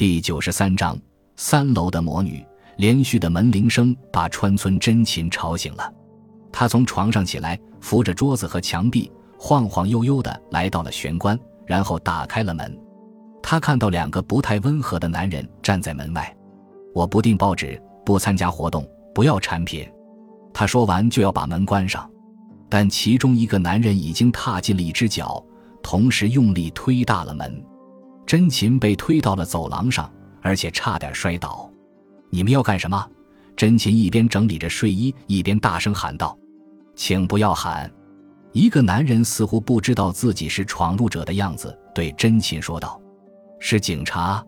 第九十三章三楼的魔女。连续的门铃声把川村真琴吵醒了，她从床上起来，扶着桌子和墙壁，晃晃悠悠地来到了玄关，然后打开了门。她看到两个不太温和的男人站在门外。我不订报纸，不参加活动，不要产品。他说完就要把门关上，但其中一个男人已经踏进了一只脚，同时用力推大了门。真琴被推到了走廊上，而且差点摔倒。你们要干什么？真琴一边整理着睡衣，一边大声喊道：“请不要喊！”一个男人似乎不知道自己是闯入者的样子，对真琴说道：“是警察。”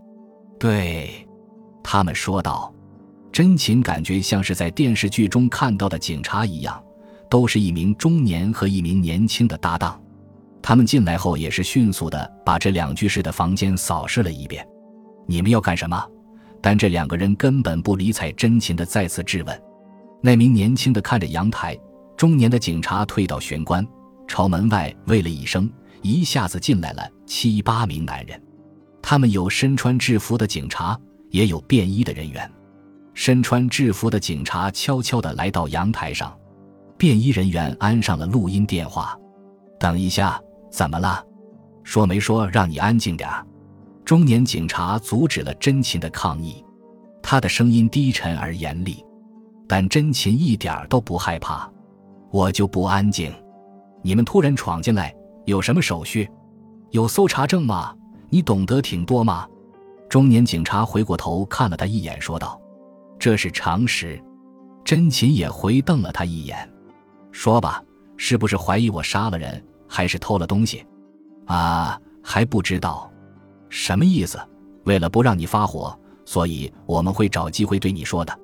对，他们说道。真琴感觉像是在电视剧中看到的警察一样，都是一名中年和一名年轻的搭档。他们进来后也是迅速的把这两居室的房间扫视了一遍。你们要干什么？但这两个人根本不理睬真琴的再次质问。那名年轻的看着阳台，中年的警察退到玄关，朝门外喂了一声，一下子进来了七八名男人。他们有身穿制服的警察，也有便衣的人员。身穿制服的警察悄悄地来到阳台上，便衣人员安上了录音电话。等一下，怎么了？说没说让你安静点？中年警察阻止了真琴的抗议，他的声音低沉而严厉，但真琴一点都不害怕。我就不安静。你们突然闯进来，有什么手续？有搜查证吗？你懂得挺多吗？中年警察回过头看了他一眼，说道：“这是常识。”真琴也回瞪了他一眼，说吧，是不是怀疑我杀了人，还是偷了东西？啊，还不知道。什么意思？为了不让你发火，所以我们会找机会对你说的。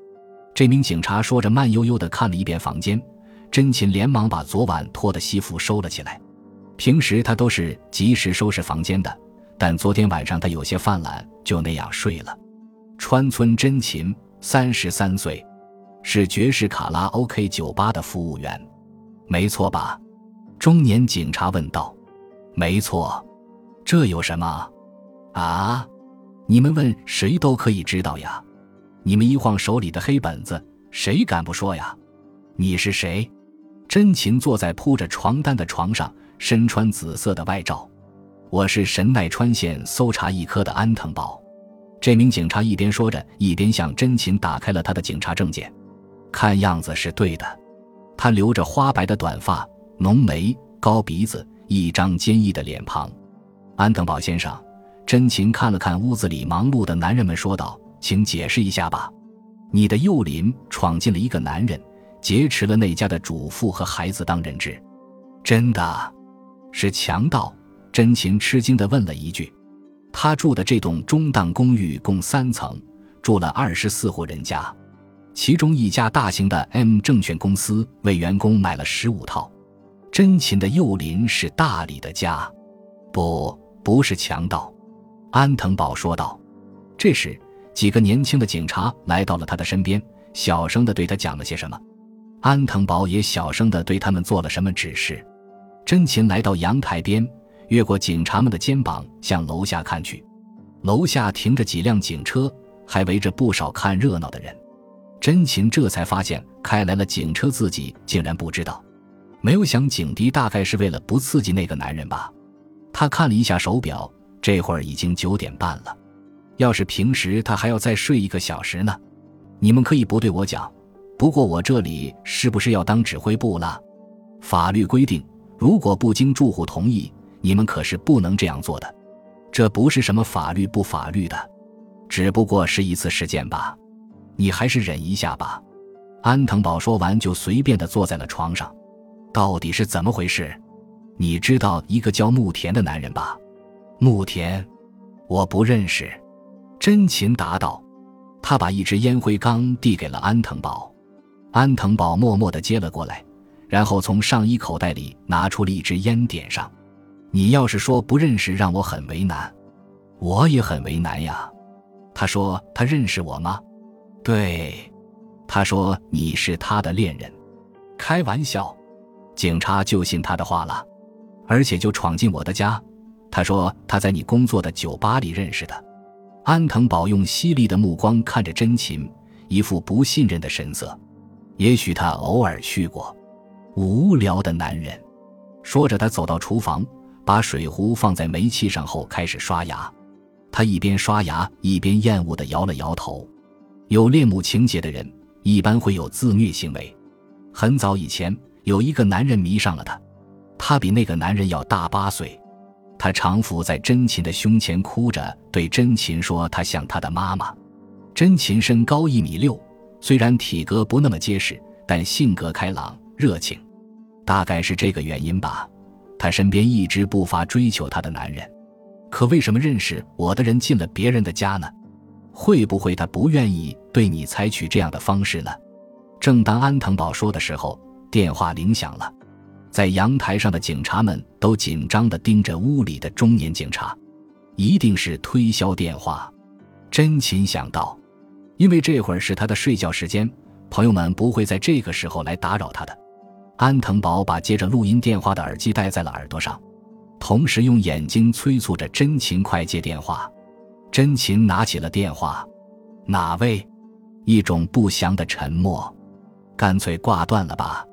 这名警察说着，慢悠悠地看了一遍房间。真琴连忙把昨晚脱的西服收了起来。平时他都是及时收拾房间的，但昨天晚上他有些犯懒，就那样睡了。川村真琴，三十三岁，是爵士卡拉 OK 酒吧的服务员，没错吧？中年警察问道。没错，这有什么？啊！你们问谁都可以知道呀。你们一晃手里的黑本子，谁敢不说呀？你是谁？真琴坐在铺着床单的床上，身穿紫色的外罩。我是神奈川县搜查一科的安藤保。这名警察一边说着，一边向真琴打开了他的警察证件。看样子是对的。他留着花白的短发，浓眉，高鼻子，一张坚毅的脸庞。安藤保先生。真情看了看屋子里忙碌的男人们，说道：“请解释一下吧。你的幼邻闯进了一个男人，劫持了那家的主妇和孩子当人质，真的，是强盗？”真情吃惊地问了一句。他住的这栋中档公寓共三层，住了二十四户人家，其中一家大型的 M 证券公司为员工买了十五套。真情的幼邻是大理的家，不，不是强盗。安藤宝说道：“这时，几个年轻的警察来到了他的身边，小声的对他讲了些什么。安藤宝也小声的对他们做了什么指示。真琴来到阳台边，越过警察们的肩膀，向楼下看去。楼下停着几辆警车，还围着不少看热闹的人。真琴这才发现，开来了警车，自己竟然不知道。没有想，警笛大概是为了不刺激那个男人吧。他看了一下手表。”这会儿已经九点半了，要是平时他还要再睡一个小时呢。你们可以不对我讲，不过我这里是不是要当指挥部了？法律规定，如果不经住户同意，你们可是不能这样做的。这不是什么法律不法律的，只不过是一次事件吧。你还是忍一下吧。安藤宝说完，就随便的坐在了床上。到底是怎么回事？你知道一个叫木田的男人吧？木田，我不认识。真琴答道。他把一只烟灰缸递给了安藤宝，安藤宝默默地接了过来，然后从上衣口袋里拿出了一支烟，点上。你要是说不认识，让我很为难。我也很为难呀。他说他认识我吗？对。他说你是他的恋人。开玩笑。警察就信他的话了，而且就闯进我的家。他说他在你工作的酒吧里认识的，安藤保用犀利的目光看着真琴，一副不信任的神色。也许他偶尔去过。无聊的男人，说着，他走到厨房，把水壶放在煤气上后开始刷牙。他一边刷牙一边厌恶地摇了摇头。有恋母情节的人一般会有自虐行为。很早以前，有一个男人迷上了她，她比那个男人要大八岁。她常伏在真琴的胸前哭着，对真琴说：“她像她的妈妈。”真琴身高一米六，虽然体格不那么结实，但性格开朗热情。大概是这个原因吧，她身边一直不乏追求她的男人。可为什么认识我的人进了别人的家呢？会不会他不愿意对你采取这样的方式呢？正当安藤宝说的时候，电话铃响了，在阳台上的警察们都紧张地盯着屋里的中年警察，一定是推销电话。真琴想到，因为这会儿是他的睡觉时间，朋友们不会在这个时候来打扰他的。安藤宝把接着录音电话的耳机戴在了耳朵上。同时用眼睛催促着真琴快接电话。真琴拿起了电话，哪位？一种不祥的沉默。干脆挂断了吧。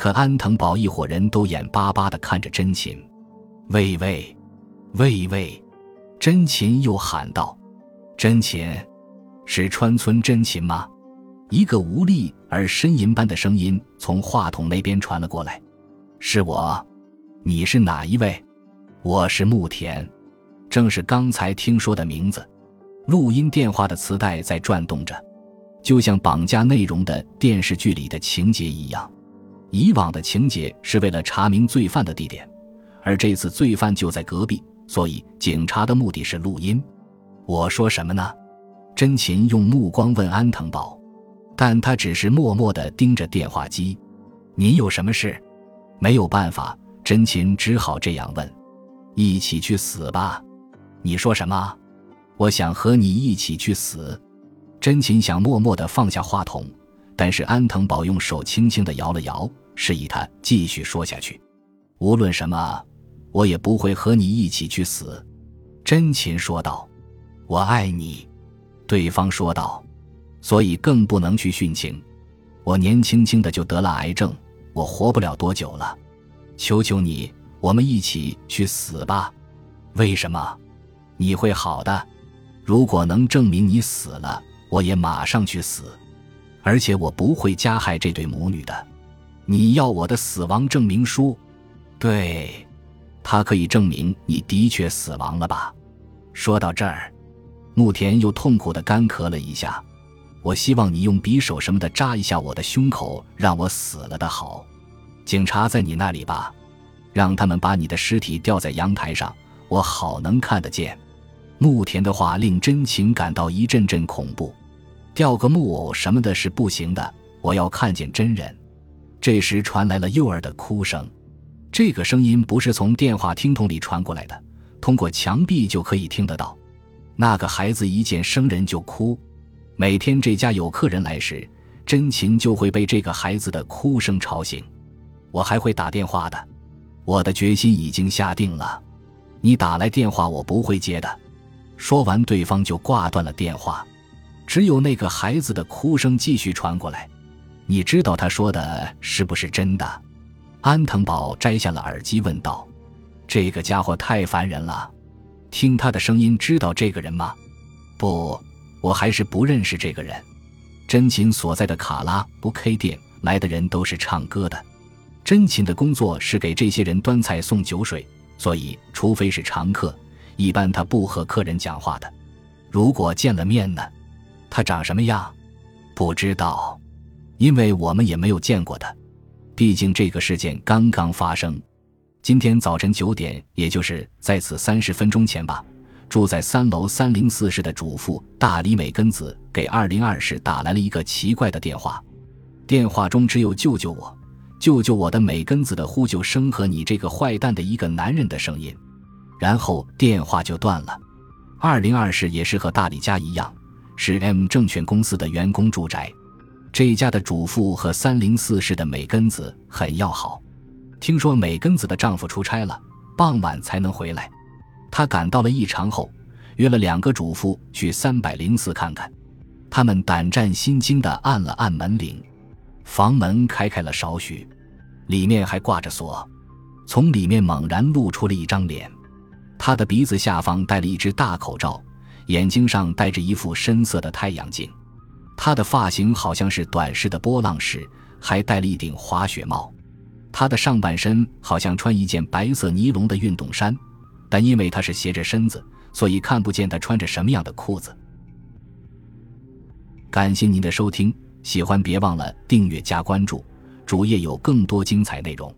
可安藤宝一伙人都眼巴巴地看着真琴。喂喂，喂喂！真琴又喊道：“真琴，是川村真琴吗？”一个无力而呻吟般的声音从话筒那边传了过来：“是我，你是哪一位？”我是木田，正是刚才听说的名字。录音电话的磁带在转动着，就像绑架内容的电视剧里的情节一样。以往的情节是为了查明罪犯的地点，而这次罪犯就在隔壁，所以警察的目的是录音。我说什么呢？真琴用目光问安藤宝，但他只是默默地盯着电话机。你有什么事？没有办法，真琴只好这样问。一起去死吧！你说什么？我想和你一起去死。真琴想默默地放下话筒，但是安藤宝用手轻轻地摇了摇，示意他继续说下去。无论什么，我也不会和你一起去死。真琴说道：“我爱你。”对方说道：“所以更不能去殉情。我年轻轻的就得了癌症，我活不了多久了。求求你。”我们一起去死吧！为什么？你会好的。如果能证明你死了，我也马上去死。而且我不会加害这对母女的。你要我的死亡证明书？对，他可以证明你的确死亡了吧？说到这儿，牧田又痛苦的干咳了一下。我希望你用匕首什么的扎一下我的胸口，让我死了的好。警察在你那里吧？让他们把你的尸体吊在阳台上，我好能看得见。牧田的话令真情感到一阵阵恐怖。吊个木偶什么的是不行的，我要看见真人。这时传来了幼儿的哭声，这个声音不是从电话听筒里传过来的，通过墙壁就可以听得到。那个孩子一见生人就哭，每天这家有客人来时，真情就会被这个孩子的哭声吵醒。我还会打电话的。我的决心已经下定了，你打来电话我不会接的。说完，对方就挂断了电话，只有那个孩子的哭声继续传过来。你知道他说的是不是真的？安藤宝摘下了耳机问道：“这个家伙太烦人了，听他的声音知道这个人吗？”“不，我还是不认识这个人。”真琴所在的卡拉 OK 店来的人都是唱歌的。真琴的工作是给这些人端菜送酒水，所以除非是常客，一般他不和客人讲话的。如果见了面呢，他长什么样？不知道，因为我们也没有见过他。毕竟这个事件刚刚发生，今天早晨九点，也就是在此三十分钟前吧。住在三楼三零四室的主妇大里美根子给二零二室打来了一个奇怪的电话，电话中只有“救救我”。救救我的美根子的呼救声和你这个坏蛋的一个男人的声音，然后电话就断了。二零二室也是和大李家一样，是 M 证券公司的员工住宅。这家的主妇和三零四室的美根子很要好。听说美根子的丈夫出差了，傍晚才能回来。她赶到了异常后，约了两个主妇去三百零四看看。他们胆战心惊地按了按门铃，房门开开了少许，里面还挂着锁。从里面猛然露出了一张脸，他的鼻子下方戴了一只大口罩，眼睛上戴着一副深色的太阳镜。他的发型好像是短式的波浪式，还戴了一顶滑雪帽。他的上半身好像穿一件白色尼龙的运动衫，但因为他是斜着身子，所以看不见他穿着什么样的裤子。感谢您的收听，喜欢别忘了订阅加关注，主页有更多精彩内容。